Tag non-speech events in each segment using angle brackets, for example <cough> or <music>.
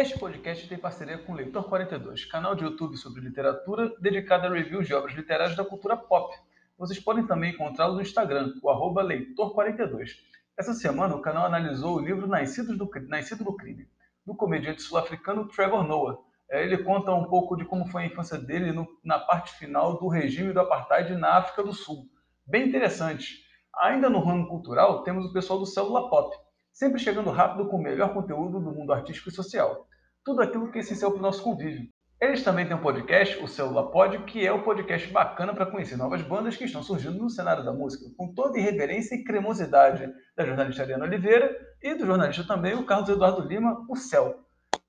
Este podcast tem parceria com Leitor 42, canal de YouTube sobre literatura dedicado a reviews de obras literárias da cultura pop. Vocês podem também encontrá-lo no Instagram, o arroba Leitor42. Essa semana o canal analisou o livro Nascido do, Nascido do Crime, do comediante sul-africano Trevor Noah. É, ele conta um pouco de como foi a infância dele no, na parte final do regime do apartheid na África do Sul. Bem interessante. Ainda no ramo cultural, temos o pessoal do Célula Pop, sempre chegando rápido com o melhor conteúdo do mundo artístico e social. Tudo aquilo que é essencial para o nosso convívio. Eles também têm um podcast, o Célula Pod, que é um podcast bacana para conhecer novas bandas que estão surgindo no cenário da música, com toda a irreverência e cremosidade da jornalista Ariana Oliveira e do jornalista também, o Carlos Eduardo Lima, o Céu.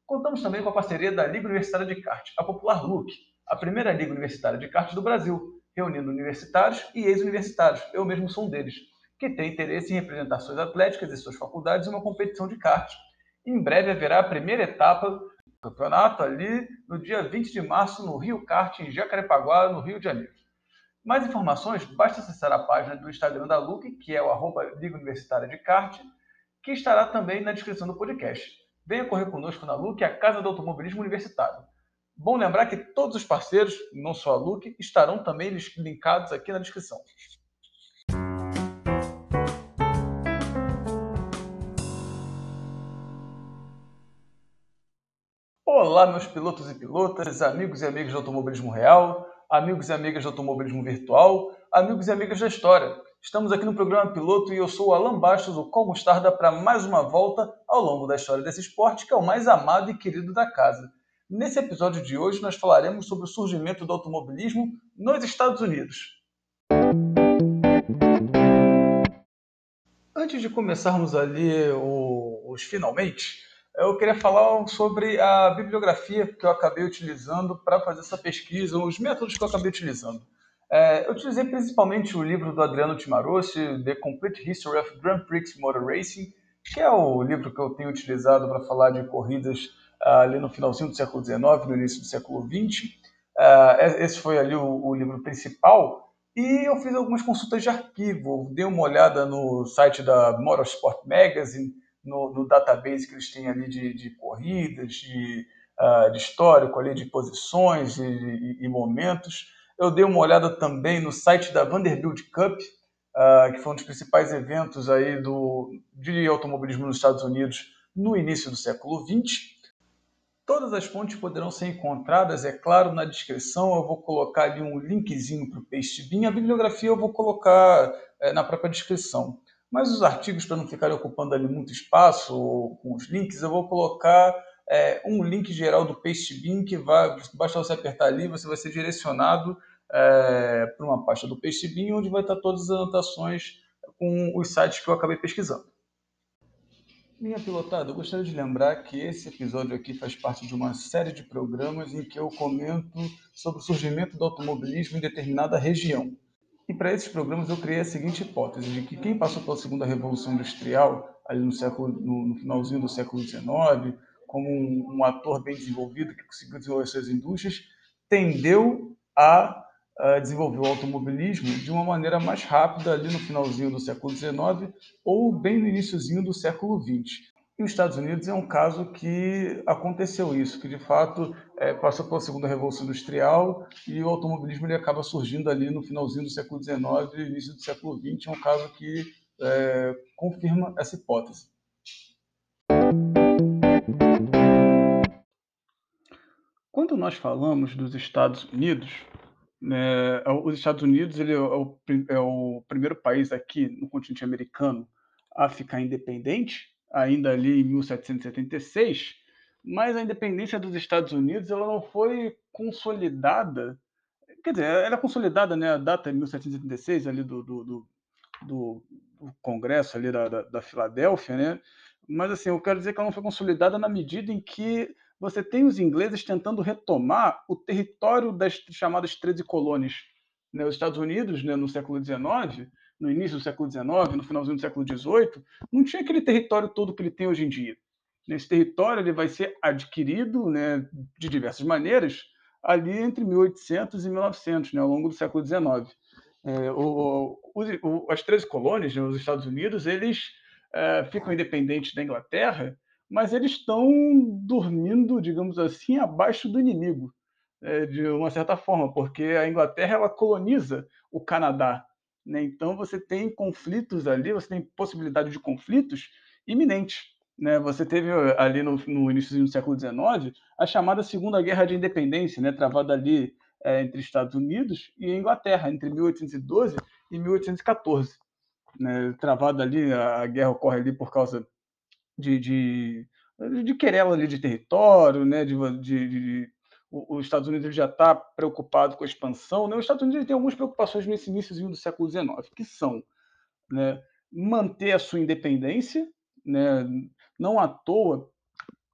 Contamos também com a parceria da Liga Universitária de Kart, a popular LUC, a primeira liga universitária de kart do Brasil, reunindo universitários e ex-universitários, eu mesmo sou um deles que tem interesse em representações atléticas de suas faculdades em uma competição de kart. Em breve haverá a primeira etapa do campeonato ali no dia 20 de março no Rio Kart, em Jacarepaguá, no Rio de Janeiro. Mais informações, basta acessar a página do Instagram da LUC, que é o arroba Liga Universitária de Kart, que estará também na descrição do podcast. Venha correr conosco na LUC, a Casa do Automobilismo Universitário. Bom lembrar que todos os parceiros, não só a LUC, estarão também linkados aqui na descrição. Olá, meus pilotos e pilotas, amigos e amigas do automobilismo real, amigos e amigas do automobilismo virtual, amigos e amigas da história. Estamos aqui no programa Piloto e eu sou o Alan Bastos, o Como Mostarda, para mais uma volta ao longo da história desse esporte que é o mais amado e querido da casa. Nesse episódio de hoje, nós falaremos sobre o surgimento do automobilismo nos Estados Unidos. Antes de começarmos ali os finalmente, eu queria falar sobre a bibliografia que eu acabei utilizando para fazer essa pesquisa, os métodos que eu acabei utilizando. É, eu utilizei principalmente o livro do Adriano Timarossi, The Complete History of Grand Prix Motor Racing, que é o livro que eu tenho utilizado para falar de corridas uh, ali no finalzinho do século XIX, no início do século XX. Uh, esse foi ali o, o, livro principal. E eu fiz algumas consultas de arquivo, dei uma olhada no site da Motorsport Magazine, no, no database que eles têm ali de, de corridas, de, uh, de, histórico ali, de posições e, momentos. Eu dei uma olhada também no site da Vanderbilt Cup, uh, que foi um dos principais eventos aí do, de automobilismo nos Estados Unidos no início do século XX. Todas as fontes poderão ser encontradas, é claro, na descrição. Eu vou colocar ali um linkzinho para o Pastebin. A bibliografia eu vou colocar é, na própria descrição. Mas os artigos, para não ficarem ocupando ali muito espaço com os links, eu vou colocar é, um link geral do Pastebin que vai, basta você apertar ali, você vai ser direcionado é, para uma pasta do Pastebin, onde vai estar todas as anotações com os sites que eu acabei pesquisando. Minha pilotada, eu gostaria de lembrar que esse episódio aqui faz parte de uma série de programas em que eu comento sobre o surgimento do automobilismo em determinada região. E para esses programas eu criei a seguinte hipótese, de que quem passou pela segunda revolução industrial, ali no, século, no, no finalzinho do século XIX, como um, um, ator bem desenvolvido que conseguiu desenvolver suas indústrias, tendeu a, a, desenvolver o automobilismo de uma maneira mais rápida ali no finalzinho do século XIX ou bem no iníciozinho do século XX. E os Estados Unidos é um caso que aconteceu isso, que de fato é, passou pela segunda revolução industrial e o automobilismo ele acaba surgindo ali no finalzinho do século XIX e início do século XX. É um caso que é, confirma essa hipótese. Quando nós falamos dos Estados Unidos, né, os Estados Unidos ele é, o, é o primeiro país aqui no continente americano a ficar independente ainda ali em 1776, mas a independência dos Estados Unidos ela não foi consolidada. Quer dizer, ela é consolidada, né? A data é 1776 ali do, do, do, do Congresso ali da, da, da, Filadélfia, né? Mas assim, eu quero dizer que ela não foi consolidada na medida em que você tem os ingleses tentando retomar o território das chamadas 13 colônias. Né? Os Estados Unidos, né, no século XIX, no início do século XIX, no finalzinho do século XVIII, não tinha aquele território todo que ele tem hoje em dia. Esse território ele vai ser adquirido né, de diversas maneiras ali entre 1800 e 1900, né, ao longo do século XIX. É, o, o, as 13 colônias, né, os Estados Unidos, eles é, ficam independentes da Inglaterra, mas eles estão dormindo, digamos assim, abaixo do inimigo, é, de uma certa forma, porque a Inglaterra ela coloniza o Canadá. Né? Então você tem conflitos ali, você tem possibilidade de conflitos iminentes. Né? Você teve ali no, no início do século XIX a chamada Segunda Guerra de Independência, né? travada ali é, entre Estados Unidos e Inglaterra, entre 1812 e 1814. Né? Travada ali, a guerra ocorre ali por causa de, de, de querela ali de território, né? de, de, de os Estados Unidos já está preocupado com a expansão. Né? Os Estados Unidos tem algumas preocupações nesse início do século XIX, que são né, manter a sua independência, né? não à toa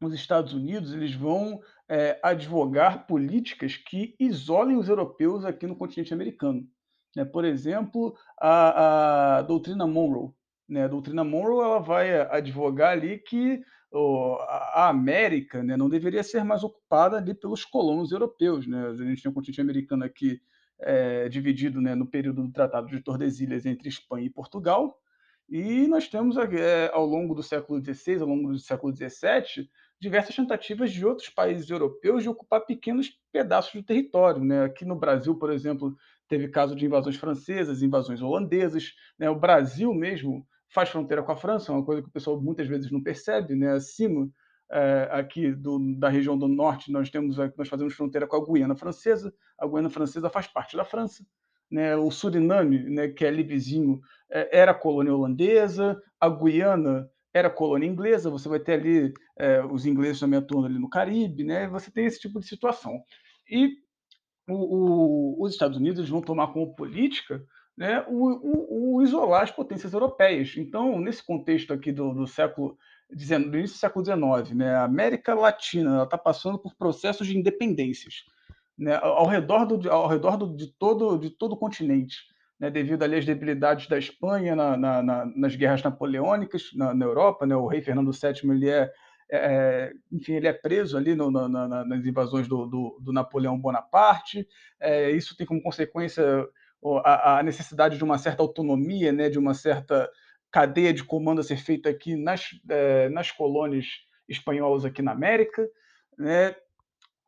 os Estados Unidos eles vão é, advogar políticas que isolem os europeus aqui no continente americano. Né? Por exemplo, a, a doutrina Monroe. Né? A doutrina Monroe ela vai advogar ali que a América né, não deveria ser mais ocupada ali pelos colonos europeus. Né? A gente tem um continente americano aqui é, dividido né, no período do Tratado de Tordesilhas entre Espanha e Portugal, e nós temos é, ao longo do século XVI, ao longo do século XVII, diversas tentativas de outros países europeus de ocupar pequenos pedaços do território. Né? Aqui no Brasil, por exemplo, teve caso de invasões francesas, invasões holandesas. Né? O Brasil mesmo faz fronteira com a França, uma coisa que o pessoal muitas vezes não percebe. Né? Acima é, aqui do, da região do norte, nós temos nós fazemos fronteira com a Guiana Francesa. A Guiana Francesa faz parte da França. Né? O Suriname, né, que é ali vizinho, é, era colônia holandesa. A Guiana era colônia inglesa. Você vai ter ali é, os ingleses também atuando ali no Caribe. Né? Você tem esse tipo de situação. E o, o, os Estados Unidos vão tomar como política né, o, o, isolar as potências europeias. Então, nesse contexto aqui do, do século do início do século XIX, né, a América Latina está passando por processos de independências né, ao redor, do, ao redor do, de, todo, de todo o continente, né, devido ali às debilidades da Espanha na, na, na, nas guerras napoleônicas na, Europa. Né, o rei Fernando VII ele é, é, enfim, ele é preso ali no, nas invasões do, do, do Napoleão Bonaparte. É, isso tem como consequência a, a, necessidade de uma certa autonomia, né, de uma certa cadeia de comando a ser feita aqui nas, é, nas colônias espanholas aqui na América, né?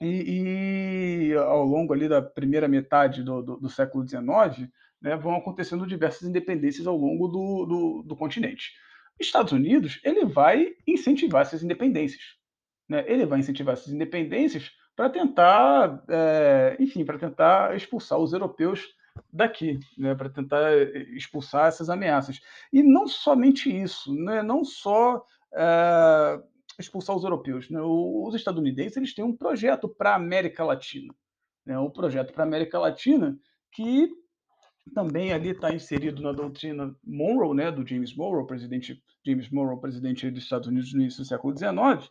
E, e, ao longo ali da primeira metade do, do, do século XIX, né, vão acontecendo diversas independências ao longo do, do, do continente. Estados Unidos ele vai incentivar essas independências, né? Ele vai incentivar essas independências para tentar, é, enfim, para tentar expulsar os europeus daqui, né, para tentar eh, expulsar essas ameaças. E não somente isso, né, não só é, expulsar os europeus. Né, os estadunidenses eles têm um projeto para a América Latina, né, um projeto para a América Latina que também ali está inserido na doutrina Monroe, né, do James Monroe, presidente James Monroe, presidente dos Estados Unidos no início do século XIX,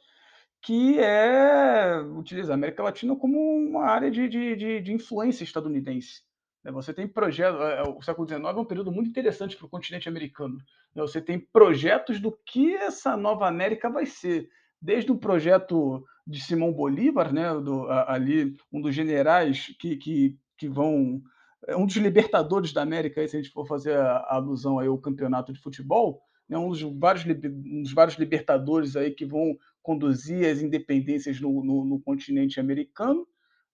que é utilizar a América Latina como uma área de, de, de, de influência estadunidense. Né, você tem projetos. É, é, o século XIX é um período muito interessante para o continente americano. Né, você tem projetos do que essa nova América vai ser. Desde o projeto de Simão Bolívar, né, do, ali, um dos generais que, que, que vão. É um dos libertadores da América, se a gente for fazer a, alusão aí ao campeonato de futebol, né, um, dos vários, um dos vários libertadores aí que vão conduzir as independências no, no, no continente americano.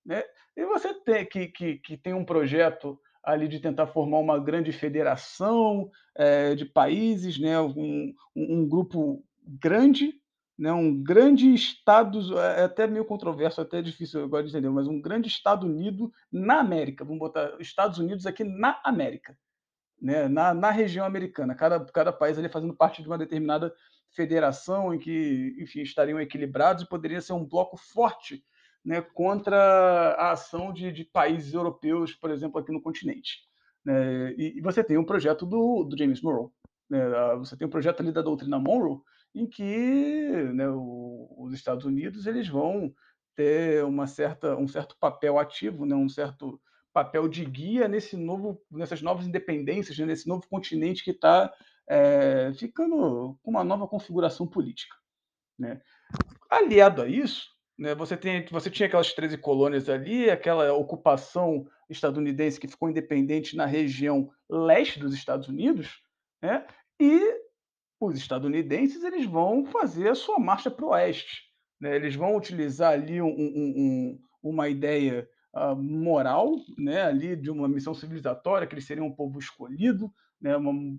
Né? E você tem que, que, que tem um projeto ali de tentar formar uma grande federação é, de países, né? um, um, grupo grande, né? um grande Estado, é até meio controverso, até difícil agora de entender, mas um grande Estado Unido na América. Vamos botar Estados Unidos aqui na América, né? na, na região americana. Cada, cada país ali fazendo parte de uma determinada federação em que, enfim, estariam equilibrados e poderia ser um bloco forte né, contra a ação de, de, países europeus, por exemplo, aqui no continente. Né? E, e, você tem um projeto do, do James Monroe. Né? Você tem um projeto ali da doutrina Monroe, em que né, o, os Estados Unidos eles vão ter uma certa, um certo papel ativo, né, um certo papel de guia nesse novo, nessas novas independências, né, nesse novo continente que está é, ficando com uma nova configuração política. Aliado a isso, né? Você, tem, você tinha aquelas 13 colônias ali, aquela ocupação estadunidense que ficou independente na região leste dos Estados Unidos, né? e os estadunidenses eles vão fazer a sua marcha para o oeste. Né? Eles vão utilizar ali um, um, um, uma ideia uh, moral, né? ali de uma missão civilizatória, que eles seriam um povo escolhido, né? uma,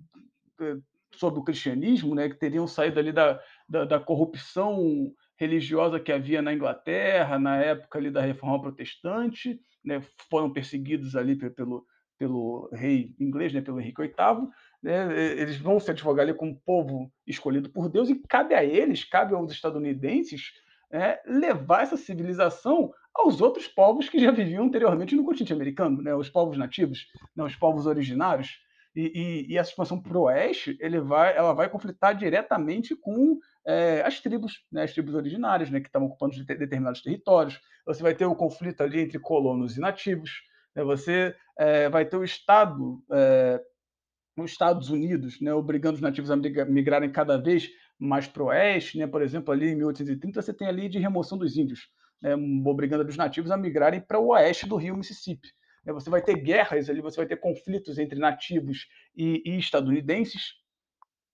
eh, sobre o cristianismo, né? que teriam saído ali da, da, da corrupção religiosa que havia na Inglaterra, na época ali da Reforma Protestante, né? foram perseguidos ali pelo, pelo rei inglês, né? pelo Henrique VIII, né? eles vão se advogar ali como povo escolhido por Deus, e cabe a eles, cabe aos estadunidenses, é, levar essa civilização aos outros povos que já viviam anteriormente no continente americano, né? os povos nativos, né? os povos originários. E, e, e essa expansão para o oeste ele vai, ela vai conflitar diretamente com é, as tribos, né? as tribos originárias, né? que estavam ocupando determinados territórios. Você vai ter o um conflito ali entre colonos e nativos. Né? Você é, vai ter o Estado é, nos Estados Unidos, né, obrigando os nativos a migrarem cada vez mais para o oeste, né, por exemplo, ali em 1830 você tem ali de remoção dos índios, né, obrigando os nativos a migrarem para o oeste do rio Mississippi. Né, você vai ter guerras ali, você vai ter conflitos entre nativos e, e estadunidenses,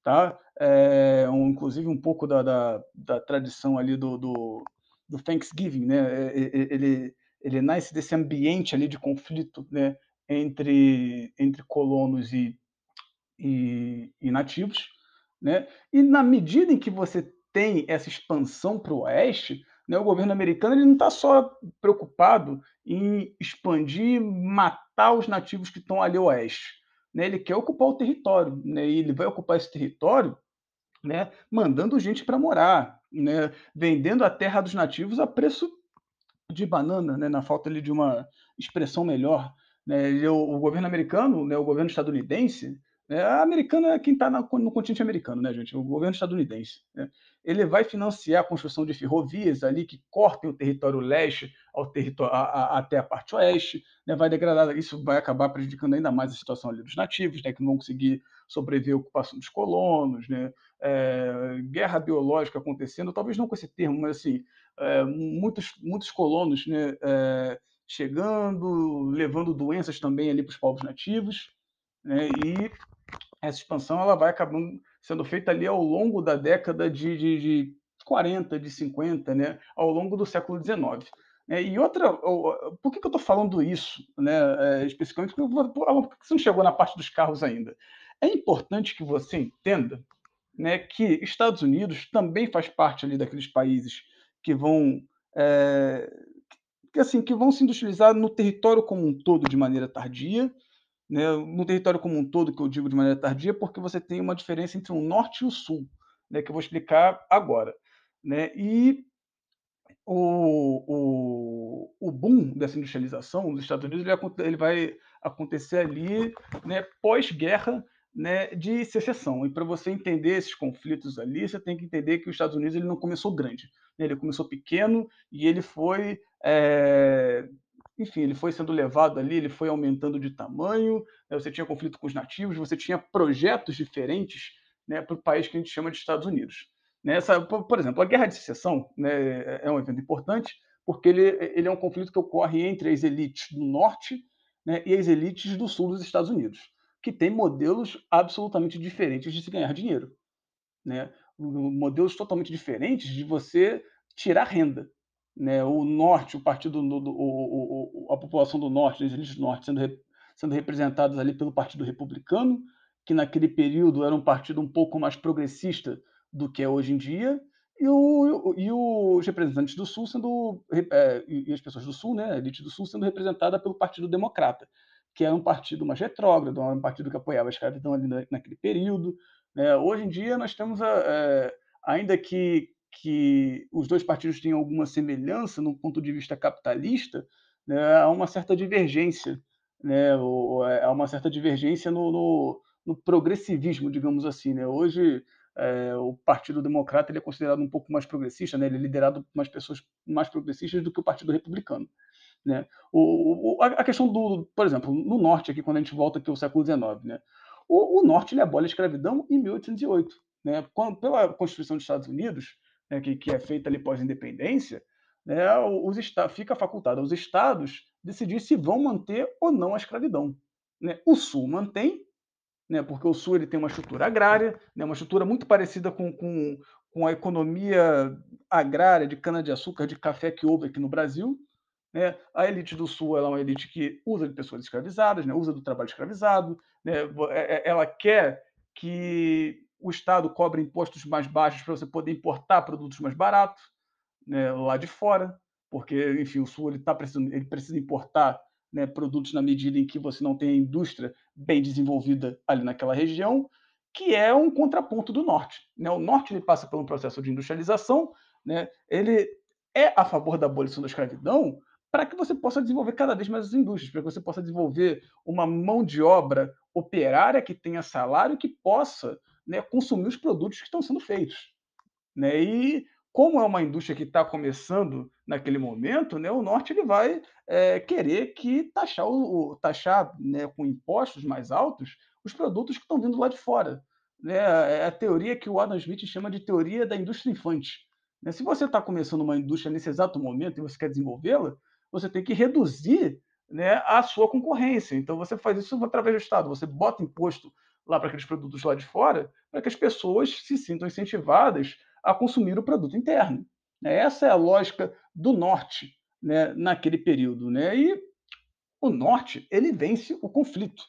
tá? É, um, inclusive um pouco da, da, da tradição ali do, do, do, Thanksgiving, né? É, é, é, ele, ele nasce desse ambiente ali de conflito, né? Entre, entre colonos e, e, e nativos, né? E na medida em que você tem essa expansão para o oeste, né, o governo americano ele não está só preocupado em expandir, matar os nativos que estão ali oeste. Né? Ele quer ocupar o território, né? e ele vai ocupar esse território né, mandando gente para morar, né, vendendo a terra dos nativos a preço de banana, né, na falta ali de uma expressão melhor. Né, o, o governo americano, né, o governo estadunidense, né? A americana é quem está no continente americano, né, gente? O governo estadunidense. Né? Ele vai financiar a construção de ferrovias ali que cortem o território leste ao território, a, a, até a parte oeste, né? vai degradar, isso vai acabar prejudicando ainda mais a situação ali dos nativos, né? que não vão conseguir sobreviver à ocupação dos colonos, né? É, guerra biológica acontecendo, talvez não com esse termo, mas assim, é, muitos, muitos colonos né? É, chegando, levando doenças também ali para os povos nativos, né? e essa expansão ela vai acabando sendo feita ali ao longo da década de, de, de 40, de 50, né, ao longo do século XIX. É, e outra, por que, que eu estou falando isso, né, é, especificamente? Porque, por que você não chegou na parte dos carros ainda? É importante que você entenda né, que Estados Unidos também faz parte ali daqueles países que vão é, que, assim, que vão se industrializar no território como um todo de maneira tardia, né, no território como um todo, que eu digo de maneira tardia, porque você tem uma diferença entre o norte e o sul, né, que eu vou explicar agora. Né? E o, o, o boom dessa industrialização dos Estados Unidos ele, ele vai acontecer ali né, pós-guerra né, de secessão. E para você entender esses conflitos ali, você tem que entender que os Estados Unidos ele não começou grande. Né? Ele começou pequeno e ele foi é, enfim, ele foi sendo levado ali, ele foi aumentando de tamanho, né, você tinha conflito com os nativos, você tinha projetos diferentes né, para o país que a gente chama de Estados Unidos. Nessa, né, por, exemplo, a Guerra de Secessão né, é um evento importante porque ele, ele é um conflito que ocorre entre as elites do norte né, e as elites do sul dos Estados Unidos, que têm modelos absolutamente diferentes de se ganhar dinheiro. Né? Modelos totalmente diferentes de você tirar renda né, o norte, o partido, do, o, o, a população do norte, as elites do norte sendo, sendo representadas ali pelo Partido Republicano, que naquele período era um partido um pouco mais progressista do que é hoje em dia, e, o, e os representantes do Sul sendo, é, e as pessoas do Sul, né, a elite do Sul sendo representada pelo Partido Democrata, que era um partido mais retrógrado, um partido que apoiava a escravidão ali naquele período. Né. Hoje em dia nós temos, a, é, ainda que que os dois partidos têm alguma semelhança no ponto de vista capitalista, né, há uma certa divergência, né, é, há uma certa divergência no, no, no progressivismo, digamos assim. Né? Hoje, é, o Partido Democrata ele é considerado um pouco mais progressista, né? ele é liderado por umas pessoas mais progressistas do que o Partido Republicano. Né? O, o, a questão do, por exemplo, no Norte, aqui, quando a gente volta aqui ao século XIX, né? o, o Norte ele abole a escravidão em 1808. Né? Quando, pela Constituição dos Estados Unidos, né, que, que, é feita ali pós-independência, né, os fica facultado aos estados decidir se vão manter ou não a escravidão. Né? O Sul mantém, né, porque o Sul ele tem uma estrutura agrária, né, uma estrutura muito parecida com, com, com a economia agrária de cana-de-açúcar, de café que houve aqui no Brasil. Né? A elite do Sul é uma elite que usa de pessoas escravizadas, né? usa do trabalho escravizado, né? É, é, ela quer que o Estado cobre impostos mais baixos para você poder importar produtos mais baratos né? lá de fora, porque, enfim, o Sul ele tá precisando, ele precisa importar né, produtos na medida em que você não tem a indústria bem desenvolvida ali naquela região, que é um contraponto do Norte. Né? O Norte ele passa por um processo de industrialização, né? ele é a favor da abolição da escravidão, para que você possa desenvolver cada vez mais as indústrias, para que você possa desenvolver uma mão de obra operária que tenha salário que possa né, consumir os produtos que estão sendo feitos. Né? E como é uma indústria que está começando naquele momento, né, o norte ele vai é, querer que taxar, o, taxar né, com impostos mais altos os produtos que estão vindo lá de fora. Né? É a teoria que o Adam Smith chama de teoria da indústria infante. Né? Se você está começando uma indústria nesse exato momento e você quer desenvolvê-la, você tem que reduzir né, a sua concorrência. Então, você faz isso através do Estado. Você bota imposto lá para aqueles produtos lá de fora, para que as pessoas se sintam incentivadas a consumir o produto interno. Né? Essa é a lógica do Norte né, naquele período. Né? E o Norte ele vence o conflito.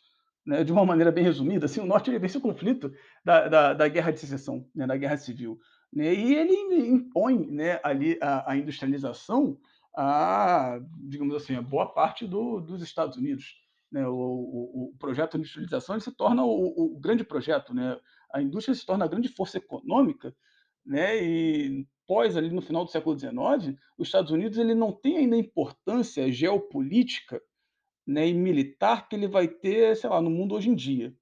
Né, de uma maneira bem resumida, assim, o Norte ele vence o conflito da, da, da guerra de secessão, né, da guerra civil. Né, e ele impõe né, ali a, a industrialização a, digamos assim, a boa parte do, dos Estados Unidos. Né? O, o, o, projeto de industrialização se torna o, o, grande projeto, né? a indústria se torna a grande força econômica, né? e pós, ali no final do século XIX, os Estados Unidos ele não tem ainda a importância geopolítica né, e militar que ele vai ter, sei lá, no mundo hoje em dia.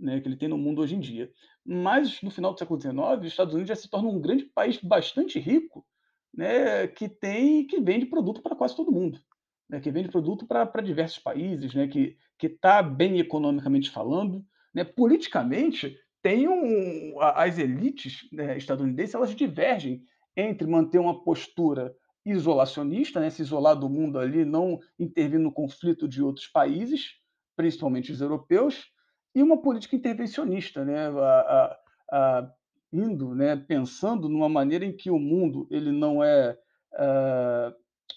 Né, que ele tem no mundo hoje em dia. Mas, no final do século XIX, os Estados Unidos já se torna um grande país bastante rico, né, que tem que vende produto para quase todo mundo, né, que vende produto para diversos países, né, que está bem economicamente falando, né, politicamente tem um, as elites né, estadunidenses elas divergem entre manter uma postura isolacionista, né, se isolar do mundo ali, não intervir no conflito de outros países, principalmente os europeus, e uma política intervencionista, né, a, a, a, indo, né, pensando numa maneira em que o mundo ele não é, uh,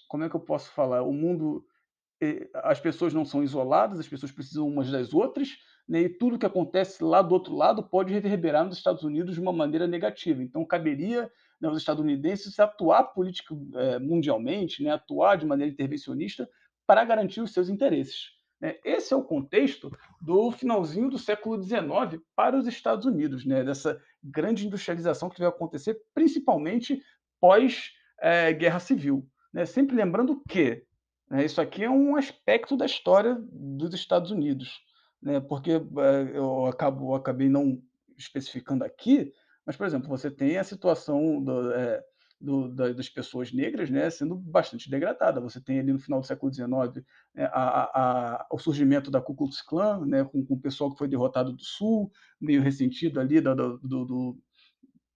como é que eu posso falar? O mundo, as pessoas não são isoladas, as pessoas precisam umas das outras, né, e tudo que acontece lá do outro lado pode reverberar nos Estados Unidos de uma maneira negativa. Então, caberia né, aos estadunidenses atuar política, eh, mundialmente, né, atuar de maneira intervencionista para garantir os seus interesses. Né? Esse é o contexto do finalzinho do século XIX para os Estados Unidos, né? dessa grande industrialização que vai acontecer, principalmente pós-guerra é, civil. Né? Sempre lembrando que né, isso aqui é um aspecto da história dos Estados Unidos, né? porque é, eu acabo, acabei não especificando aqui, mas, por exemplo, você tem a situação do, é, do, da, das pessoas negras né, sendo bastante degradada. Você tem ali no final do século XIX né, a, a, o surgimento da Ku Klux Klan, né, com, com, o pessoal que foi derrotado do Sul, meio ressentido ali do, do, do, do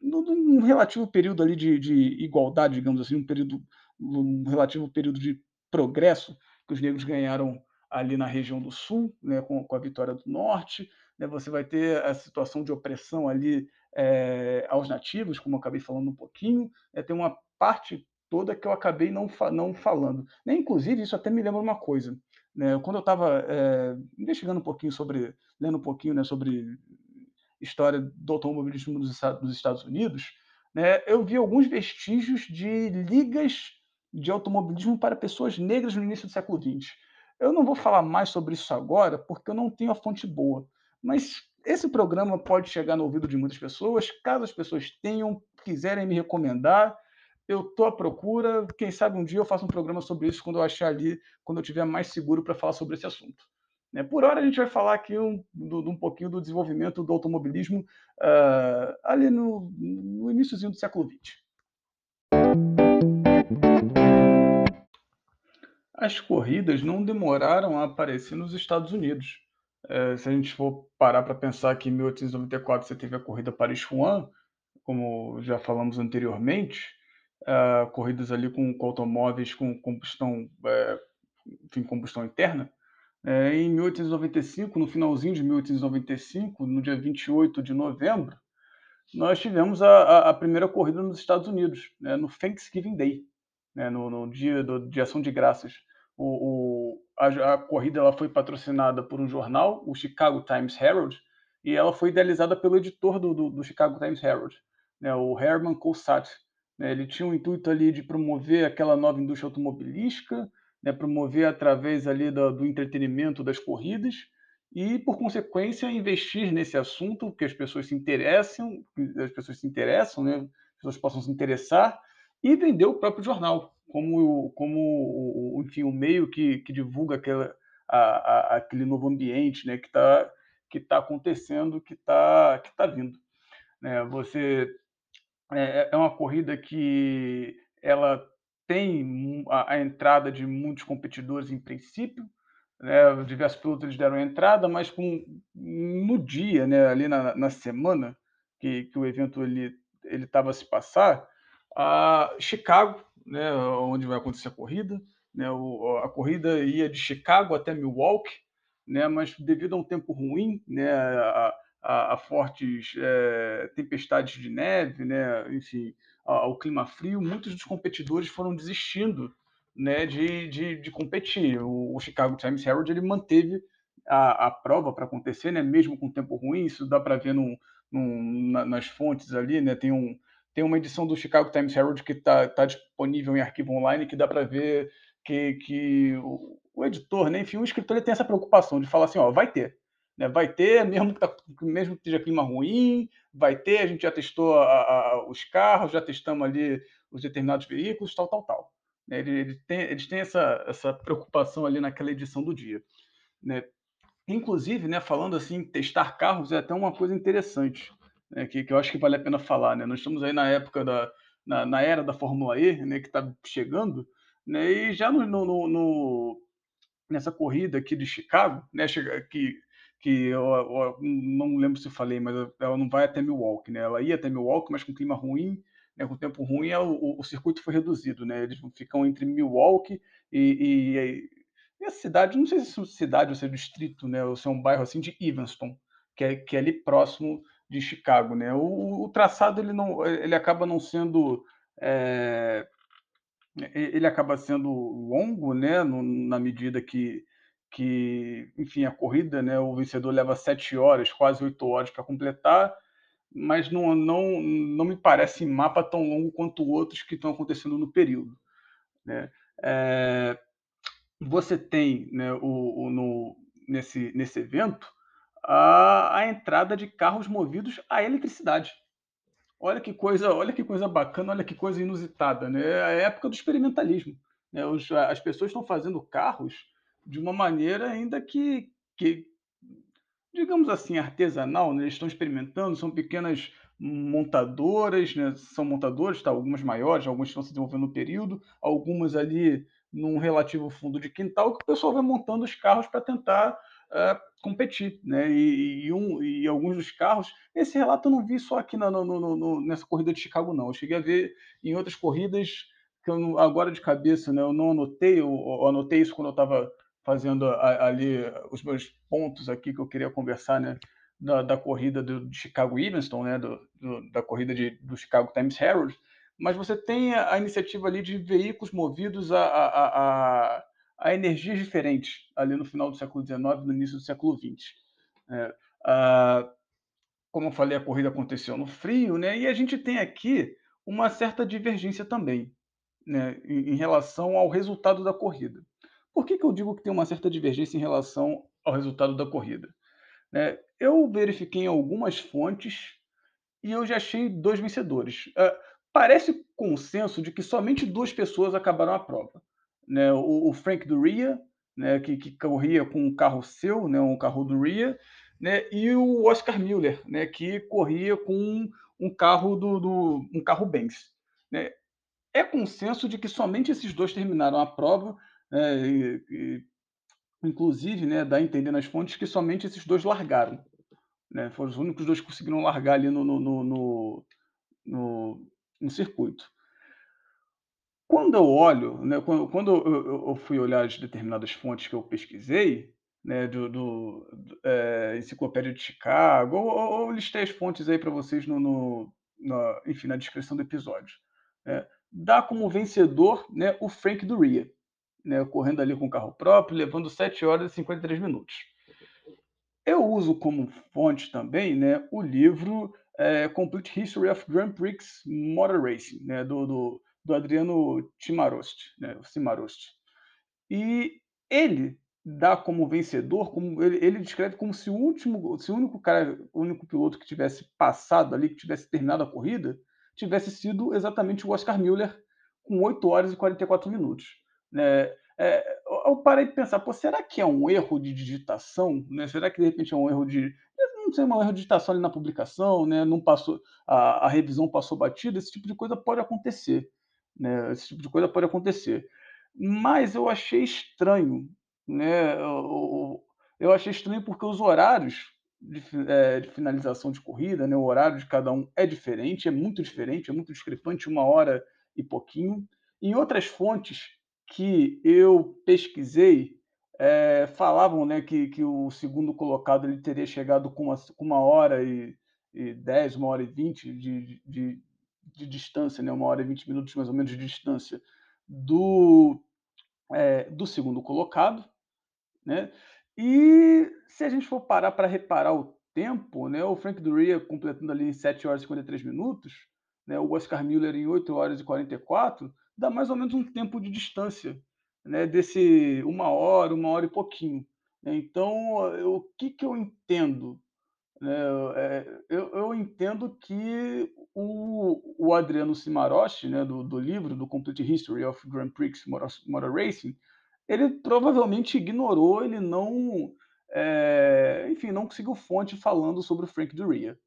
um relativo período ali de, de, igualdade, digamos assim, um período um relativo período de progresso que os negros ganharam ali na região do Sul, né, com, com a vitória do Norte. Né, você vai ter a situação de opressão ali é, aos nativos, como eu acabei falando um pouquinho, é, tem uma parte toda que eu acabei não, não falando. Né? Inclusive, isso até me lembra uma coisa. Né? Quando eu estava é, investigando um pouquinho sobre, lendo um pouquinho né, sobre história do automobilismo dos Estados Unidos, né, eu vi alguns vestígios de ligas de automobilismo para pessoas negras no início do século XX. Eu não vou falar mais sobre isso agora, porque eu não tenho a fonte boa, mas esse programa pode chegar no ouvido de muitas pessoas. Caso as pessoas tenham, quiserem me recomendar, eu estou à procura. Quem sabe um dia eu faço um programa sobre isso quando eu achar ali, quando eu estiver mais seguro para falar sobre esse assunto. Né? Por hora, a gente vai falar aqui um, do, um pouquinho do desenvolvimento do automobilismo uh, ali no, no iníciozinho do século XX. As corridas não demoraram a aparecer nos Estados Unidos. É, se a gente for parar para pensar que em 1894 você teve a corrida Paris-Rouen, como já falamos anteriormente, uh, corridas ali com, com, automóveis com combustão, é, enfim, combustão interna, É, em 1895, no finalzinho de 1895, no dia 28 de novembro, nós tivemos a, a, a primeira corrida nos Estados Unidos, né, no Thanksgiving Day, né, no, no, dia do, de Ação de Graças. O, o a, a, corrida ela foi patrocinada por um jornal, o Chicago Times Herald, e ela foi idealizada pelo editor do, do, do Chicago Times Herald, né, o Herman Kossat. Né, ele tinha o intuito ali de promover aquela nova indústria automobilística, né, promover através ali do, do entretenimento das corridas e, por consequência, investir nesse assunto que as pessoas se interessam, as pessoas se interessam, né, as pessoas possam se interessar e vender o próprio jornal como, como enfim, o meio que, que divulga aquela, a, a, aquele novo ambiente né, que está que tá acontecendo, que está que tá vindo. Né? Você é, é uma corrida que ela tem a, a, entrada de muitos competidores em princípio, né? diversos pilotos deram entrada, mas com, no dia, né, ali na, na semana que, que o evento ele estava a se passar, a Chicago, né, onde vai acontecer a corrida, né, o, a corrida ia de Chicago até Milwaukee, né, mas devido a um tempo ruim, né, a, a, a fortes é, tempestades de neve, né, enfim, ao clima frio, muitos dos competidores foram desistindo né, de, de, de competir. O, o, Chicago Times Herald ele manteve a, a prova para acontecer, né, mesmo com tempo ruim. Isso dá para ver na, nas fontes ali, né, tem, um, tem uma edição do Chicago Times Herald que está tá disponível em arquivo online que dá para ver que, que o, o, editor, né, enfim, o escritor ele tem essa preocupação de falar assim, ó, vai ter. Né, vai ter, mesmo que, tá, mesmo que esteja clima ruim, vai ter, a gente já testou a, a, os carros, já testamos ali os determinados veículos, tal, tal, tal. Né, ele, ele tem, eles têm essa, essa preocupação ali naquela edição do dia. Né? Inclusive, né, falando assim, testar carros é até uma coisa interessante, né, que, que eu acho que vale a pena falar. Né? Nós estamos aí na época da na, na era da Fórmula E, né, que está chegando, né, e já no, no, no, nessa corrida aqui de Chicago, né, que que eu, eu, não lembro se falei, mas ela não vai até Milwaukee, né? Ela ia até Milwaukee, mas com clima ruim, né, com tempo ruim, ela, o, o, circuito foi reduzido, né? Eles ficam entre Milwaukee e, e, e, a cidade, não sei se é cidade ou se é distrito, né? Ou se é um bairro assim de Evanston, que é, que é ali próximo de Chicago, né? O, o traçado ele não, ele acaba não sendo é, ele acaba sendo longo, né? No, na medida que que, enfim, a corrida, né, o vencedor leva sete horas, quase oito horas para completar, mas não, não, não me parece mapa tão longo quanto outros que estão acontecendo no período. Né? É, você tem né, o, o, no, nesse, nesse evento a, a entrada de carros movidos a eletricidade. Olha que coisa, olha que coisa bacana, olha que coisa inusitada, né? É a época do experimentalismo. Né? Os, as pessoas estão fazendo carros de uma maneira ainda que, que digamos assim, artesanal, né? eles estão experimentando, são pequenas montadoras, né? são montadoras, tá? algumas maiores, algumas estão se desenvolvendo no período, algumas ali num relativo fundo de quintal, que o pessoal vai montando os carros para tentar uh, competir. Né? E, e, um, e, alguns dos carros, esse relato eu não vi só aqui na, no, no, no, nessa corrida de Chicago, não. Eu cheguei a ver em outras corridas que eu, agora de cabeça, né, eu não anotei, eu, eu anotei isso quando eu estava fazendo ali os meus pontos aqui que eu queria conversar, né? Da, da corrida do, de Chicago Evanston, né? Do, do, da corrida de, do Chicago Times Herald, mas você tem a, a iniciativa ali de veículos movidos a, a, a, a, energias diferentes ali no final do século XIX, no início do século XX. É, a, como eu falei, a corrida aconteceu no frio, né? E a gente tem aqui uma certa divergência também, né? Em, em relação ao resultado da corrida. Por que, que eu digo que tem uma certa divergência em relação ao resultado da corrida? Né? Eu verifiquei em algumas fontes e eu já achei dois vencedores. Uh, parece consenso de que somente duas pessoas acabaram a prova. Né? O, o Frank Duria, né, que, que, corria com um carro seu, né, um carro do Ria, né, e o Oscar Miller, né, que corria com um carro do, do um carro Benz. Né? É consenso de que somente esses dois terminaram a prova é, e, e, inclusive, né, dá a entender nas fontes que somente esses dois largaram. Né? Foram os únicos dois que conseguiram largar ali no, no, no, no, no circuito. Quando eu olho, né, quando, quando eu, eu, fui olhar as determinadas fontes que eu pesquisei, né, do, do, do é, Enciclopédia de Chicago, ou, ou, ou, listei as fontes aí para vocês no, no, no, enfim, na descrição do episódio. Né? Dá como vencedor né, o Frank Duria, né, correndo ali com carro próprio, levando 7 horas e 53 minutos. Eu uso como fonte também né, o livro é, Complete History of Grand Prix Motor Racing, né, do, do, do Adriano Timarost, né, Cimarost. E ele dá como vencedor, como ele, ele, descreve como se o último, se o único cara, o único piloto que tivesse passado ali, que tivesse terminado a corrida, tivesse sido exatamente o Oscar Müller com 8 horas e 44 minutos. Né? É, eu parei de pensar, pô, será que é um erro de digitação? Né? Será que de repente é um erro de. Não sei, um erro de digitação ali na publicação, né? Não passou, a, a revisão passou batida, esse tipo de coisa pode acontecer. Né? Esse tipo de coisa pode acontecer. Mas eu achei estranho, né? Eu, eu achei estranho porque os horários de, é, de, finalização de corrida, né? O horário de cada um é diferente, é muito diferente, é muito discrepante, uma hora e pouquinho. Em outras fontes que eu pesquisei é, falavam né, que, que o segundo colocado ele teria chegado com uma, com uma hora e, e 10, uma hora e 20 de, de, de distância, né, uma hora e 20 minutos mais ou menos de distância do, é, do segundo colocado. Né? E se a gente for parar para reparar o tempo, né, o Frank Duria completando ali em 7 horas e 53 minutos, né, o Oscar Miller em 8 horas e 44, dá mais ou menos um tempo de distância, né, desse uma hora, uma hora e pouquinho. Então, o que, que eu entendo? Né, é, eu, eu, entendo que o, o Adriano Cimaroshi, né, do, do, livro do Complete History of Grand Prix Motor, Motor Racing, ele provavelmente ignorou, ele não, é, enfim, não conseguiu fonte falando sobre o Frank Duria.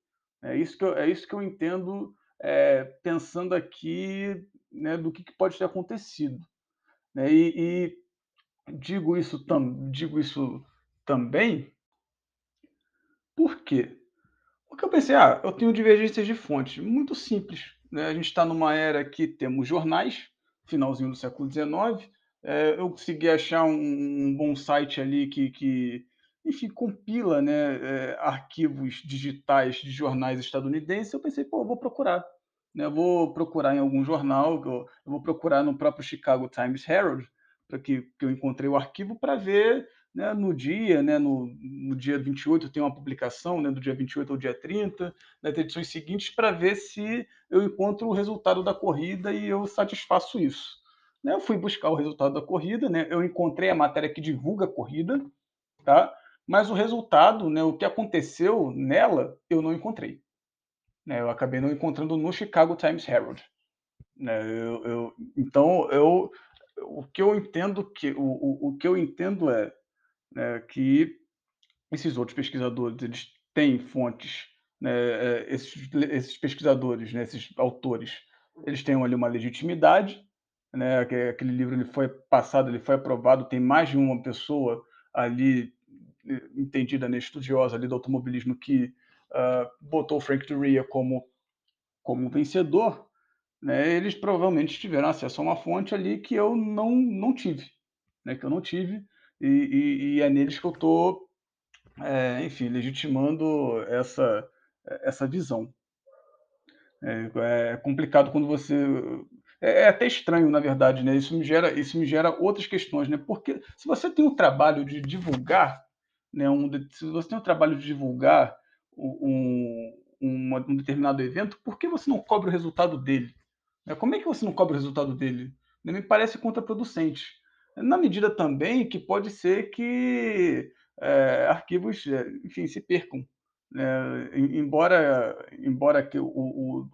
É isso que eu, é isso que eu entendo é, pensando aqui né, do que, que, pode ter acontecido. Né? E, e, digo, isso tam, digo isso também por quê? Porque eu pensei, ah, eu tenho divergências de fontes. Muito simples. Né? A gente está numa era que temos jornais, finalzinho do século XIX. É, eu consegui achar um, um, bom site ali que, que enfim, compila né, é, arquivos digitais de jornais estadunidenses. Eu pensei, pô, eu vou procurar. Né? Eu vou procurar em algum jornal, eu, vou procurar no próprio Chicago Times Herald, para que, que eu encontrei o arquivo, para ver né, no dia, né, no, no dia 28, tem uma publicação né, do dia 28 ao dia 30, nas edições seguintes, para ver se eu encontro o resultado da corrida e eu satisfaço isso. Né, eu fui buscar o resultado da corrida, né, eu encontrei a matéria que divulga a corrida, tá? mas o resultado, né, o que aconteceu nela, eu não encontrei. Né, eu acabei não encontrando no Chicago Times Herald. Né, eu, eu, então, eu, o que eu entendo que o, o, o que eu entendo é né, que esses outros pesquisadores eles têm fontes, né, é, esses, esses pesquisadores, né, esses autores, eles têm ali uma legitimidade, né, aquele livro ele foi passado, ele foi aprovado, tem mais de uma pessoa ali entendida, né, estudiosa ali do automobilismo que uh, botou Frank Duria como como vencedor, né, eles provavelmente tiveram acesso a uma fonte ali que eu não não tive, né, que eu não tive e, e, e é neles que eu estou, é, enfim, legitimando essa, essa visão. É, é, complicado quando você. É, é, até estranho, na verdade, né? Isso me gera, isso me gera outras questões, né? Porque se você tem o trabalho de divulgar, né? Um, se você tem o trabalho de divulgar um, um, um determinado evento, por que você não cobra o resultado dele? Né? Como é que você não cobra o resultado dele? Me parece contraproducente na medida também que pode ser que é, arquivos, é, enfim, se percam. É, embora embora que o, o,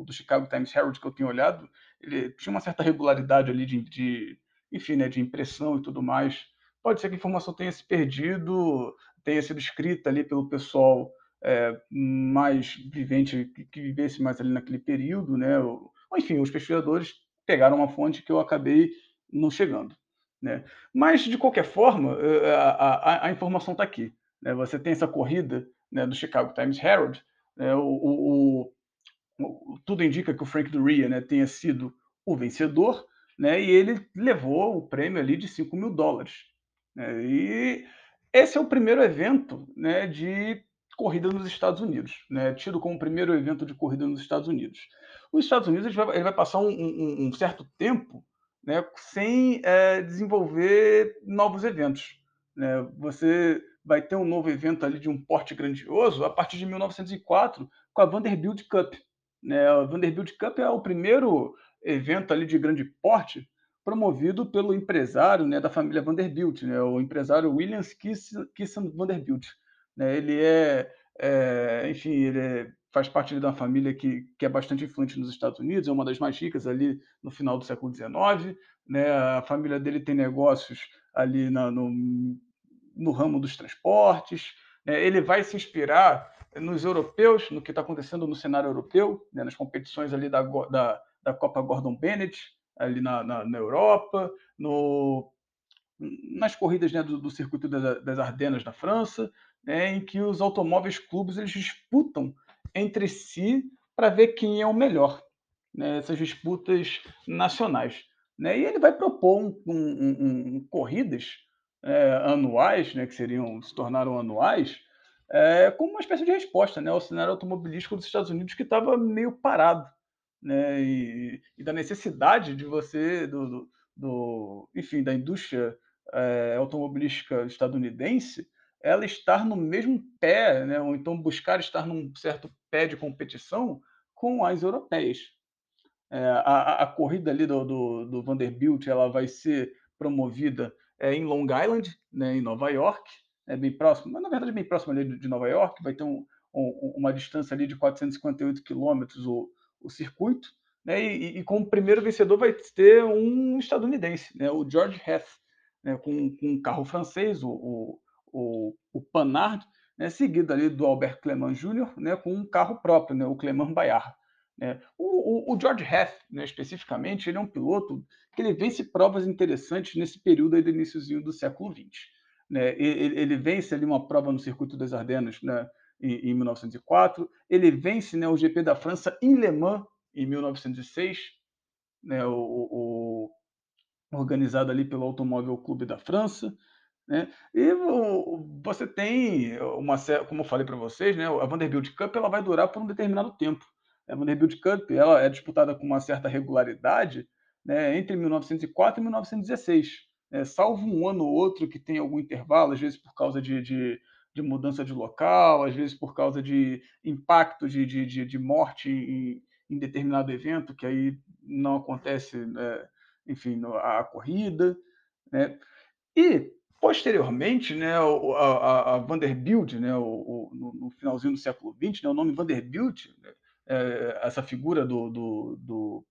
o, do Chicago Times Herald que eu tenha olhado, ele tinha uma certa regularidade ali de, de enfim, né, de impressão e tudo mais. Pode ser que a informação tenha se perdido, tenha sido escrita ali pelo pessoal é, mais vivente, que, que, vivesse mais ali naquele período, né? Ou, enfim, os pesquisadores pegaram uma fonte que eu acabei não chegando. Né? Mas, de qualquer forma, eh, a, a, a informação está aqui. Né? Você tem essa corrida né, do Chicago Times Herald, né? o, o, o, tudo indica que o Frank Duria né, tenha sido o vencedor, né, e ele levou o prêmio ali de 5 mil dólares. Né? E esse é o primeiro evento né, de corrida nos Estados Unidos, né, tido como o primeiro evento de corrida nos Estados Unidos. Os Estados Unidos ele vai, ele vai passar um, um, um, certo tempo né, sem é, desenvolver novos eventos. Né? Você vai ter um novo evento ali de um porte grandioso a partir de 1904 com a Vanderbilt Cup. Né? A Vanderbilt Cup é o primeiro evento ali de grande porte promovido pelo empresário né, da família Vanderbilt, né, o empresário Williams Kissen Vanderbilt. Né, ele é, é, enfim, ele é, faz parte de uma família que, que é bastante influente nos Estados Unidos, é uma das mais ricas ali no final do século XIX. Né, a família dele tem negócios ali na, no, no ramo dos transportes. Né, ele vai se inspirar nos europeus, no que está acontecendo no cenário europeu, né, nas competições ali da, da, da Copa Gordon Bennett, ali na, na, na Europa, no, nas corridas né, do, do, circuito das, Ardenas na França, né, em que os automóveis clubes eles disputam entre si para ver quem é o melhor, né, essas disputas nacionais. Né, e ele vai propor um, um, um, corridas é, anuais, né, que seriam se tornaram anuais, é, como uma espécie de resposta né, ao cenário automobilístico dos Estados Unidos que estava meio parado né, e, e, da necessidade de você, do, do, do enfim, da indústria é, automobilística estadunidense, ela estar no mesmo pé, né, ou então buscar estar num certo pé de competição com as europeias. É, a, a, corrida ali do, do, do, Vanderbilt ela vai ser promovida é, em Long Island, né, em Nova York, é bem próximo, mas na verdade bem próximo ali de Nova York, vai ter um, um, uma distância ali de 458 quilômetros o, o circuito, né? E, e, como primeiro vencedor vai ter um estadunidense, né? o George Heth, né? com, com um carro francês, o, o, o, o Panhard, né? seguido ali do Albert Clement Jr., né? com um carro próprio, né? o Clement Bayard. Né? O, o, o, George Heth, né, especificamente, ele é um piloto que ele vence provas interessantes nesse período aí do iníciozinho do século XX. Né? Ele, ele, vence ali uma prova no circuito das Ardenas, né? em, em 1904. Ele vence né, o GP da França em Le Mans em 1906, né, o, o, organizado ali pelo Automóvel Clube da França. Né? E você tem uma como eu falei para vocês, né, a Vanderbilt Cup ela vai durar por um determinado tempo. A Vanderbilt Cup ela é disputada com uma certa regularidade né, entre 1904 e 1916, né, salvo um ano ou outro que tem algum intervalo, às vezes por causa de, de de mudança de local, às vezes por causa de impacto de, de, de, morte em, em, determinado evento, que aí não acontece, né, enfim, a corrida. Né? E, posteriormente, né, a, a, Vanderbilt, né, o, o, no, finalzinho do século XX, né, o nome Vanderbilt, né, é, essa figura do, do, do,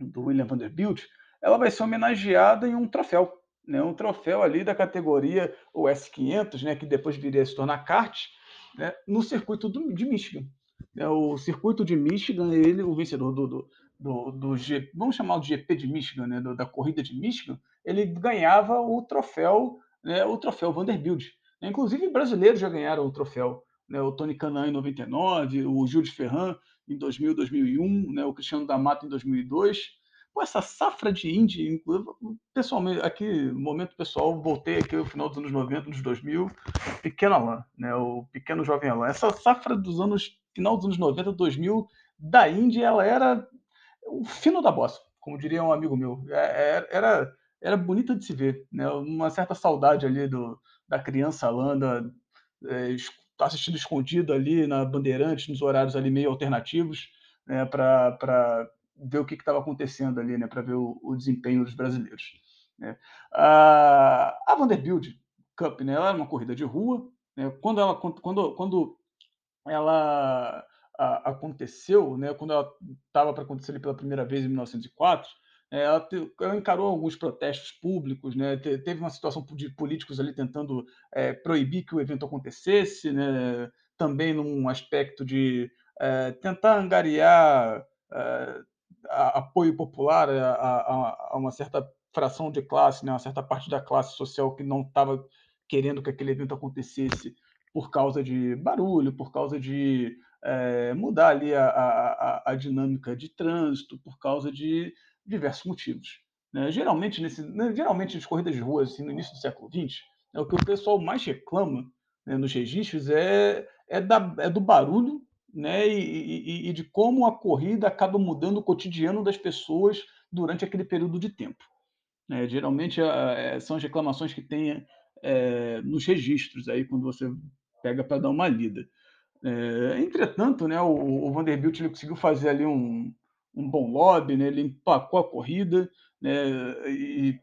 do William Vanderbilt, ela vai ser homenageada em um troféu né, um troféu ali da categoria o S500, né, que depois viria a se tornar kart, né, no circuito do, de Michigan. É, o circuito de Michigan, ele, o vencedor do, do, do, do vamos chamar de GP de Michigan, né, da corrida de Michigan, ele ganhava o troféu, né, o troféu Vanderbilt. Inclusive brasileiros já ganharam o troféu. Né, o Tony Canan em 99, o de Ferran em 2000, 2001, né, o Cristiano da Mata em 2002 com essa safra de indie, pessoalmente, aqui, momento pessoal, voltei aqui no final dos anos 90, nos 2000, Pequeno Alain, né, o Pequeno Jovem Alain. Essa safra dos anos, final dos anos 90, 2000, da indie, ela era o fino da bossa, como diria um amigo meu. É, é, era, era bonita de se ver, né, uma certa saudade ali do, da criança Alain, da, é, assistindo escondido ali na Bandeirantes, nos horários ali meio alternativos, né, para ver o que estava acontecendo ali, né, para ver o, o, desempenho dos brasileiros. Né. A, a Vanderbilt Cup, né, ela é uma corrida de rua. Né, quando ela, quando, quando ela aconteceu, né, quando ela estava para acontecer pela primeira vez em 1904, é, ela, te, ela, encarou alguns protestos públicos, né? Te, teve uma situação de políticos ali tentando é, proibir que o evento acontecesse, né? também num aspecto de é, tentar angariar é, apoio popular a, a, a, uma certa fração de classe, né, uma certa parte da classe social que não estava querendo que aquele evento acontecesse por causa de barulho, por causa de é, mudar ali a, a, dinâmica de trânsito, por causa de diversos motivos. Né? Geralmente, nesse, né, geralmente, nas corridas de rua, assim, no início do século XX, é o que o pessoal mais reclama né, nos registros é, é, da, é do barulho né, e, e, e, de como a corrida acaba mudando o cotidiano das pessoas durante aquele período de tempo. Né? Geralmente é, são as reclamações que tem é, nos registros, aí quando você pega para dar uma lida. É, entretanto, né, o, o Vanderbilt ele conseguiu fazer ali um, um bom lobby, né, ele empacou a corrida né, e,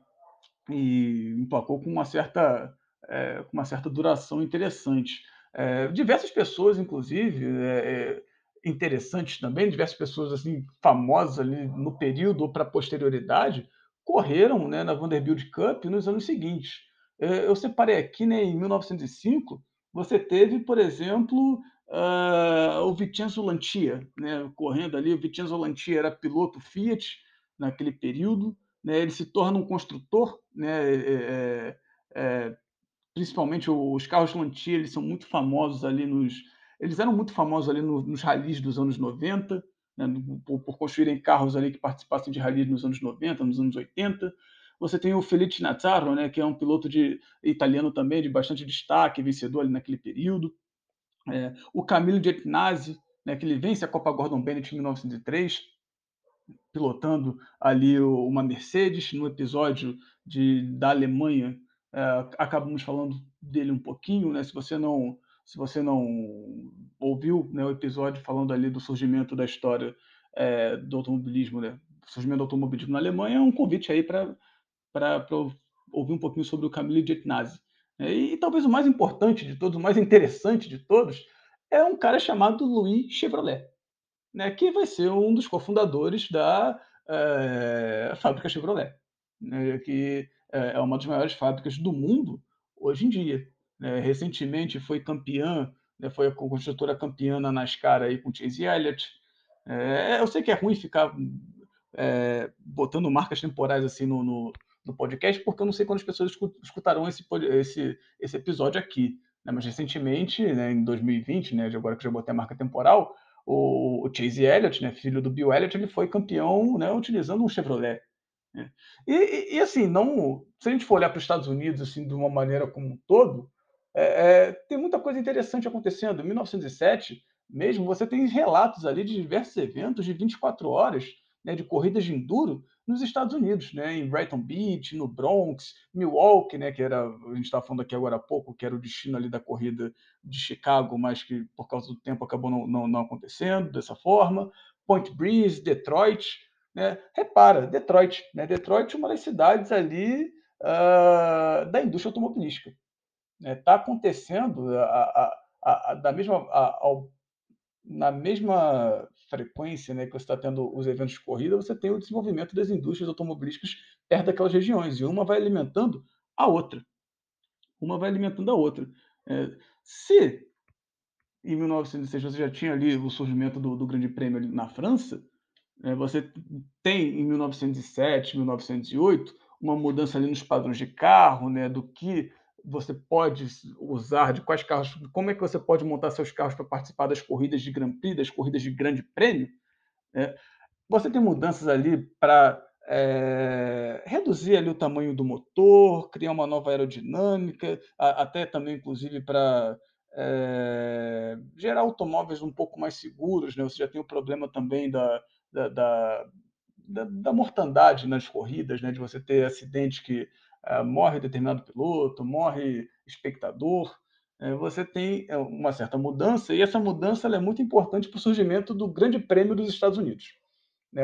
e empacou com uma certa, é, uma certa duração interessante. É, diversas pessoas, inclusive, é, interessantes também, diversas pessoas assim famosas ali no período ou para posterioridade, correram né, na Vanderbilt Cup nos anos seguintes. Eu separei aqui, né, em 1905, você teve, por exemplo, uh, o Vincenzo Lantia, né, correndo ali. O Vincenzo Lantia era piloto Fiat naquele período. Né, ele se torna um construtor, né, é, é, é principalmente os carros Lantia, eles são muito famosos ali nos... Eles eram muito famosos ali no, nos ralis dos anos 90, né, por, por, construírem carros ali que participassem de ralis nos anos 90, nos anos 80. Você tem o Felice Nazzaro, né, que é um piloto de, italiano também de bastante destaque, vencedor ali naquele período. É, o Camilo Gettinazzi, né, que ele vence a Copa Gordon Bennett em 1903, pilotando ali uma Mercedes. No episódio de, da Alemanha, é, acabamos falando dele um pouquinho. Né, se você não se você não ouviu né, o episódio falando ali do surgimento da história é, do automobilismo, né, surgimento do automobilismo na Alemanha, é um convite aí para ouvir um pouquinho sobre o Camilo Gettinazzi. É, e, talvez o mais importante de todos, o mais interessante de todos, é um cara chamado Louis Chevrolet, né, que vai ser um dos cofundadores da é, fábrica Chevrolet, né, que é, é uma das maiores fábricas do mundo hoje em dia. Né, recentemente foi campeã, né, foi a construtora campeã na NASCAR aí com Chase Elliott. É, eu sei que é ruim ficar é, botando marcas temporais assim no, no, no, podcast, porque eu não sei quando as pessoas escutarão esse, esse, esse episódio aqui. Né, mas recentemente, né, em 2020, né, agora que já botei a marca temporal, o, o Chase Elliott, né, filho do Bill Elliott, ele foi campeão né, utilizando um Chevrolet. Né. E, e, e, assim, não, se a gente for olhar para os Estados Unidos assim, de uma maneira como um todo, é, é, tem muita coisa interessante acontecendo. Em 1907, mesmo, você tem relatos ali de diversos eventos de 24 horas né, de corridas de enduro nos Estados Unidos, né, em Brighton Beach, no Bronx, Milwaukee, né, que era, a gente estava falando aqui agora há pouco, que era o destino ali da corrida de Chicago, mas que por causa do tempo acabou não, não, não acontecendo dessa forma, Point Breeze, Detroit, né, repara, Detroit, né, Detroit é uma das cidades ali uh, da indústria automobilística, Está né, acontecendo a, a, a, da mesma, ao, na mesma frequência né, que você está tendo os eventos de corrida, você tem o desenvolvimento das indústrias automobilísticas perto daquelas regiões, e uma vai alimentando a outra. Uma vai alimentando a outra. É, se em 1906 você já tinha ali o surgimento do, do Grande Prêmio na França, é, você tem em 1907, 1908 uma mudança ali nos padrões de carro, né, do que você pode usar, de quais carros, como é que você pode montar seus carros para participar das corridas de Grand Prix, das corridas de Grande Prêmio. Né? Você tem mudanças ali para é, reduzir ali o tamanho do motor, criar uma nova aerodinâmica, a, até também, inclusive, para é, gerar automóveis um pouco mais seguros. Né? Você já tem o problema também da, da, da, da, da mortandade nas corridas, né? de você ter acidentes que morre determinado piloto, morre espectador, uh, você tem é, uma certa mudança, e essa mudança é muito importante para o surgimento do Grande Prêmio dos Estados Unidos. Né?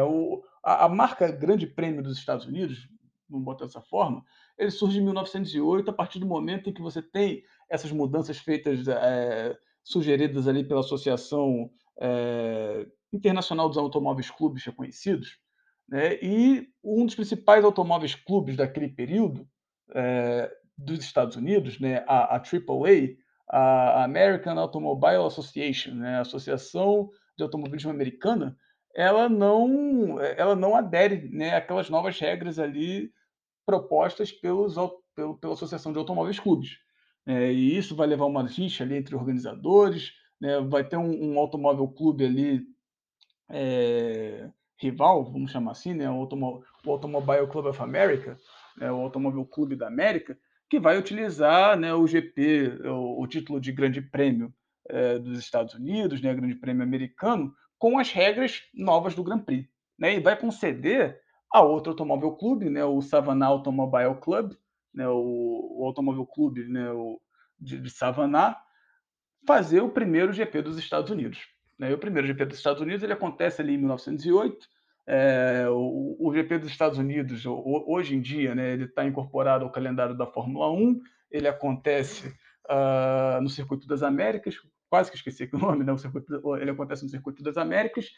A, marca Grande Prêmio dos Estados Unidos, vamos botar dessa forma, ele surge em 1908, a partir do momento em que você tem essas mudanças feitas, é, sugeridas ali pela Associação é, Internacional dos Automóveis Clubes Reconhecidos, né? E um dos principais automóveis clubes daquele período é, dos Estados Unidos, né, a, a AAA, a American Automobile Association, né, a Associação de Automobilismo Americana, ela não, ela não adere né, àquelas novas regras ali propostas pelos, pelo, pela Associação de Automóveis Clubes. É, e isso vai levar uma rixa ali entre organizadores, né, vai ter um, um automóvel clube ali é, rival, vamos chamar assim, né, o, Automo o Automobile Club of America, né, o Automóvel Clube da América, que vai utilizar né, o GP, o, o, título de Grande Prêmio é, dos Estados Unidos, né, Grande Prêmio americano, com as regras novas do Grand Prix. Né, e vai conceder a outro automóvel clube, né, o Savannah Automobile Club, né, o, o automóvel clube né, o, de, de Savannah, fazer o primeiro GP dos Estados Unidos. Né? o primeiro GP dos Estados Unidos ele acontece ali em 1908. É, o, o, GP dos Estados Unidos, hoje em dia, né, ele está incorporado ao calendário da Fórmula 1. Ele acontece uh, no Circuito das Américas, quase que esqueci <laughs> o nome, né? o circuito, ele acontece no Circuito das Américas.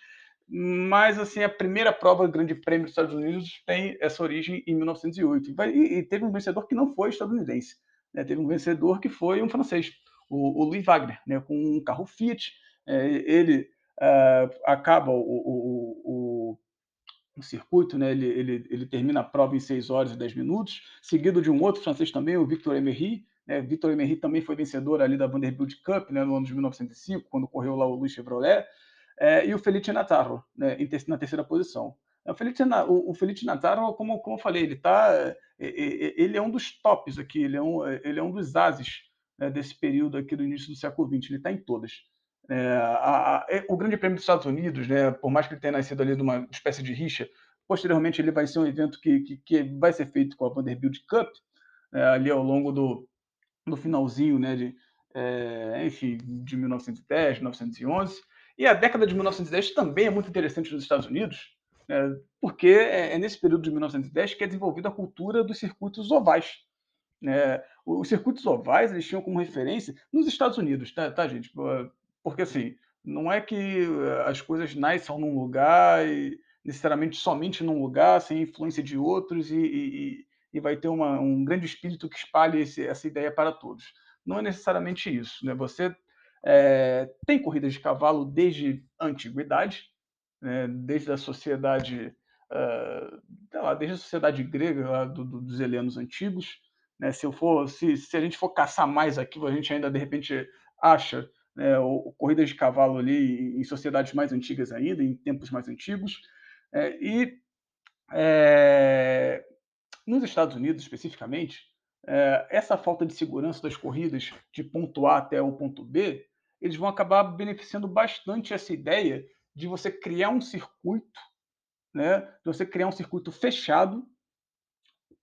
Mas assim, a primeira prova do Grande Prêmio dos Estados Unidos tem essa origem em 1908. E, e teve um vencedor que não foi estadunidense. Né? Teve um vencedor que foi um francês, o, o Louis Wagner, né? com um carro Fiat é, ele uh, acaba o, o, o, o, circuito, né? ele, ele, ele termina a prova em 6 horas e 10 minutos, seguido de um outro francês também, o Victor Emery. Né? Victor Emery também foi vencedor ali da Vanderbilt Cup né? no ano de 1905, quando correu lá o Luiz Chevrolet, é, e o Felice Natarro né? na terceira posição. O Felipe, o, Felipe Natarro, como, como eu falei, ele tá, ele é um dos tops aqui, ele é um, ele é um dos ases né, desse período aqui do início do século XX, ele está em todas. É, a, a, é, o Grande Prêmio dos Estados Unidos, né, por mais que ele tenha nascido ali de uma espécie de rixa, posteriormente ele vai ser um evento que, que, que vai ser feito com a Vanderbilt Cup, é, ali ao longo do, do finalzinho, né, de, é, enfim, de 1910, 1911. E a década de 1910 também é muito interessante nos Estados Unidos, né, porque é, é nesse período de 1910 que é desenvolvida a cultura dos circuitos ovais. Né? Os circuitos ovais eles tinham como referência nos Estados Unidos, tá, tá gente? Porque, assim, não é que eh, as coisas nasçam num lugar e necessariamente somente num lugar, sem influência de outros, e, e, e vai ter uma, um grande espírito que espalhe esse, essa ideia para todos. Não é necessariamente isso. Né? Você é, tem corridas de cavalo desde a antiguidade, né? desde a sociedade, uh, lá, desde a sociedade grega, lá, do, do, dos helenos antigos. Né? Se, eu for, se, se a gente for caçar mais aqui, a gente ainda de repente acha né, ou, corridas de cavalo ali em sociedades mais antigas ainda, em tempos mais antigos. É, e é, nos Estados Unidos, especificamente, é, essa falta de segurança das corridas de ponto A até o ponto B, eles vão acabar beneficiando bastante essa ideia de você criar um circuito, né, de você criar um circuito fechado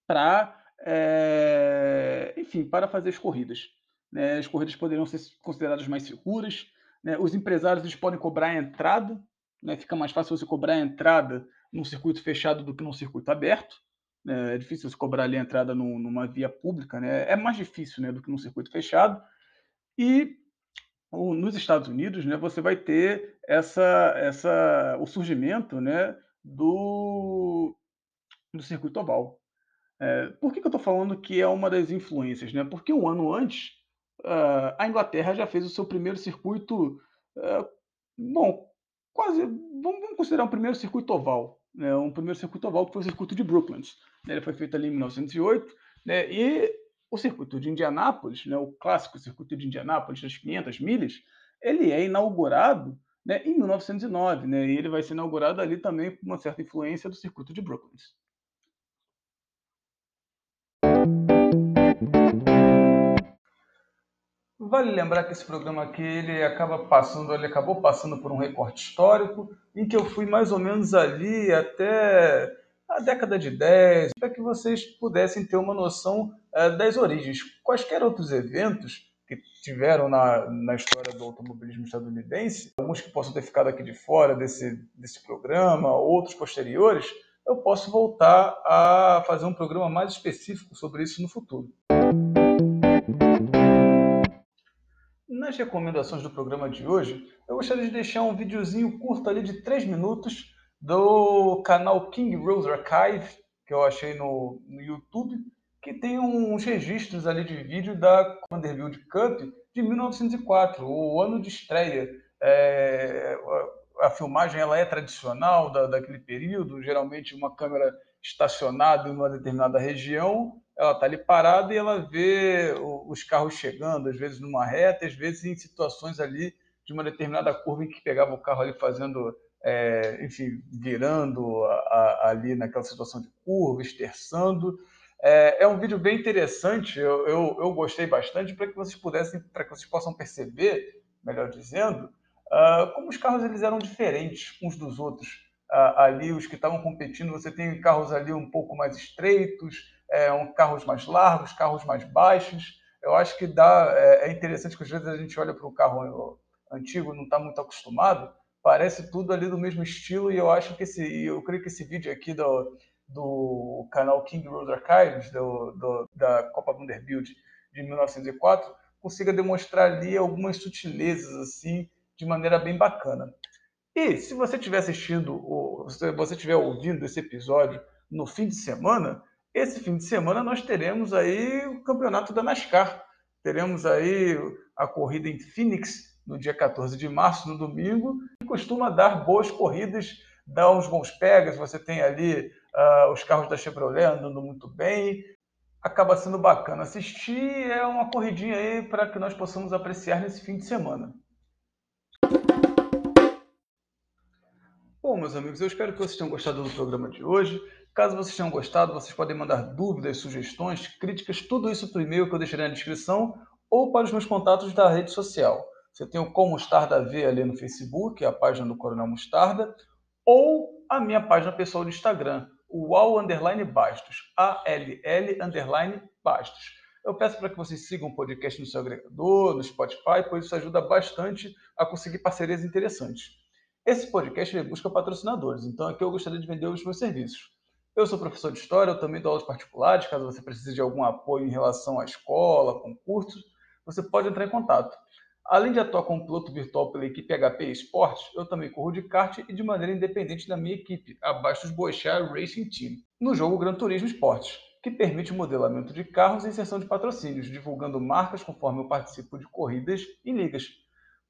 para, é, enfim, para fazer as corridas né, as corridas poderiam ser consideradas mais seguras. Né, os empresários eles podem cobrar a entrada, né, fica mais fácil você cobrar a entrada num circuito fechado do que num circuito aberto. Né, é difícil você cobrar ali a entrada num, numa via pública, né, é mais difícil né, do que num circuito fechado. E o, nos Estados Unidos, né, você vai ter essa, essa, o surgimento né, do, do circuito oval. É, por que, que eu estou falando que é uma das influências? Né? Porque um ano antes, uh, a Inglaterra já fez o seu primeiro circuito, uh, bom, quase, vamos, vamos, considerar um primeiro circuito oval, né, um primeiro circuito oval que foi o circuito de Brooklands. Né, ele foi feito ali em 1908, né, e o circuito de Indianápolis, né, o clássico circuito de Indianápolis, das 500 milhas, ele é inaugurado né, em 1909, né, e ele vai ser inaugurado ali também com uma certa influência do circuito de Brooklands. Vale lembrar que esse programa aqui ele acaba passando, ele acabou passando por um recorte histórico em que eu fui mais ou menos ali até a década de 10, para que vocês pudessem ter uma noção é, das origens. Quaisquer outros eventos que tiveram na, na história do automobilismo estadunidense, alguns que possam ter ficado aqui de fora desse, desse programa, outros posteriores, eu posso voltar a fazer um programa mais específico sobre isso no futuro. Nas recomendações do programa de hoje, eu gostaria de deixar um videozinho curto ali de 3 minutos do canal King Rose Archive, que eu achei no, no YouTube, que tem uns registros ali de vídeo da Vanderbilt Cup de 1904, o ano de estreia. É, a filmagem ela é tradicional da, daquele período, geralmente uma câmera estacionada em uma determinada região ela está ali parada e ela vê os carros chegando, às vezes numa reta, às vezes em situações ali de uma determinada curva em que pegava o carro ali fazendo, é, enfim, virando a, a, ali naquela situação de curva, esterçando. É, é um vídeo bem interessante, eu, eu, eu gostei bastante para que vocês pudessem, para que vocês possam perceber, melhor dizendo, uh, como os carros eles eram diferentes uns dos outros. Uh, ali, os que estavam competindo, você tem carros ali um pouco mais estreitos, é, um, carros mais largos, carros mais baixos. Eu acho que dá, é, é interessante que às vezes a gente olha para o carro antigo, não está muito acostumado, parece tudo ali do mesmo estilo e eu acho que esse, eu creio que esse vídeo aqui do, do canal King Road Archives, do, do, da Copa Vanderbilt de 1904, consiga demonstrar ali algumas sutilezas assim de maneira bem bacana. E se você estiver assistindo, se você estiver ouvindo esse episódio no fim de semana, esse fim de semana nós teremos aí o campeonato da NASCAR. Teremos aí a corrida em Phoenix no dia 14 de março, no domingo, costuma dar boas corridas, dá uns bons pegas. Você tem ali uh, os carros da Chevrolet andando muito bem. Acaba sendo bacana assistir. É uma corridinha aí para que nós possamos apreciar nesse fim de semana. Bom, meus amigos, eu espero que vocês tenham gostado do programa de hoje. Caso vocês tenham gostado, vocês podem mandar dúvidas, sugestões, críticas, tudo isso por e-mail que eu deixarei na descrição ou para os meus contatos da rede social. Você tem o Com Mostarda V ali no Facebook, a página do Coronel Mostarda, ou a minha página pessoal do Instagram, o Al Underline Bastos, A-L-L Underline Bastos. Eu peço para que vocês sigam o podcast no seu agregador, no Spotify, pois isso ajuda bastante a conseguir parcerias interessantes. Esse podcast busca patrocinadores, então aqui eu gostaria de vender os meus serviços. Eu sou professor de História, eu também dou aulas particulares, caso você precise de algum apoio em relação à escola, concursos, você pode entrar em contato. Além de atuar como piloto virtual pela equipe HP Esportes, eu também corro de kart e de maneira independente da minha equipe, abaixo dos Boechat Racing Team, no jogo Gran Turismo Esportes, que permite o modelamento de carros e inserção de patrocínios, divulgando marcas conforme eu participo de corridas e ligas.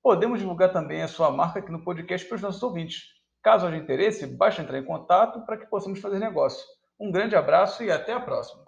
Podemos divulgar também a sua marca aqui no podcast para os nossos ouvintes. Caso haja interesse, basta entrar em contato para que possamos fazer negócio. Um grande abraço e até a próxima!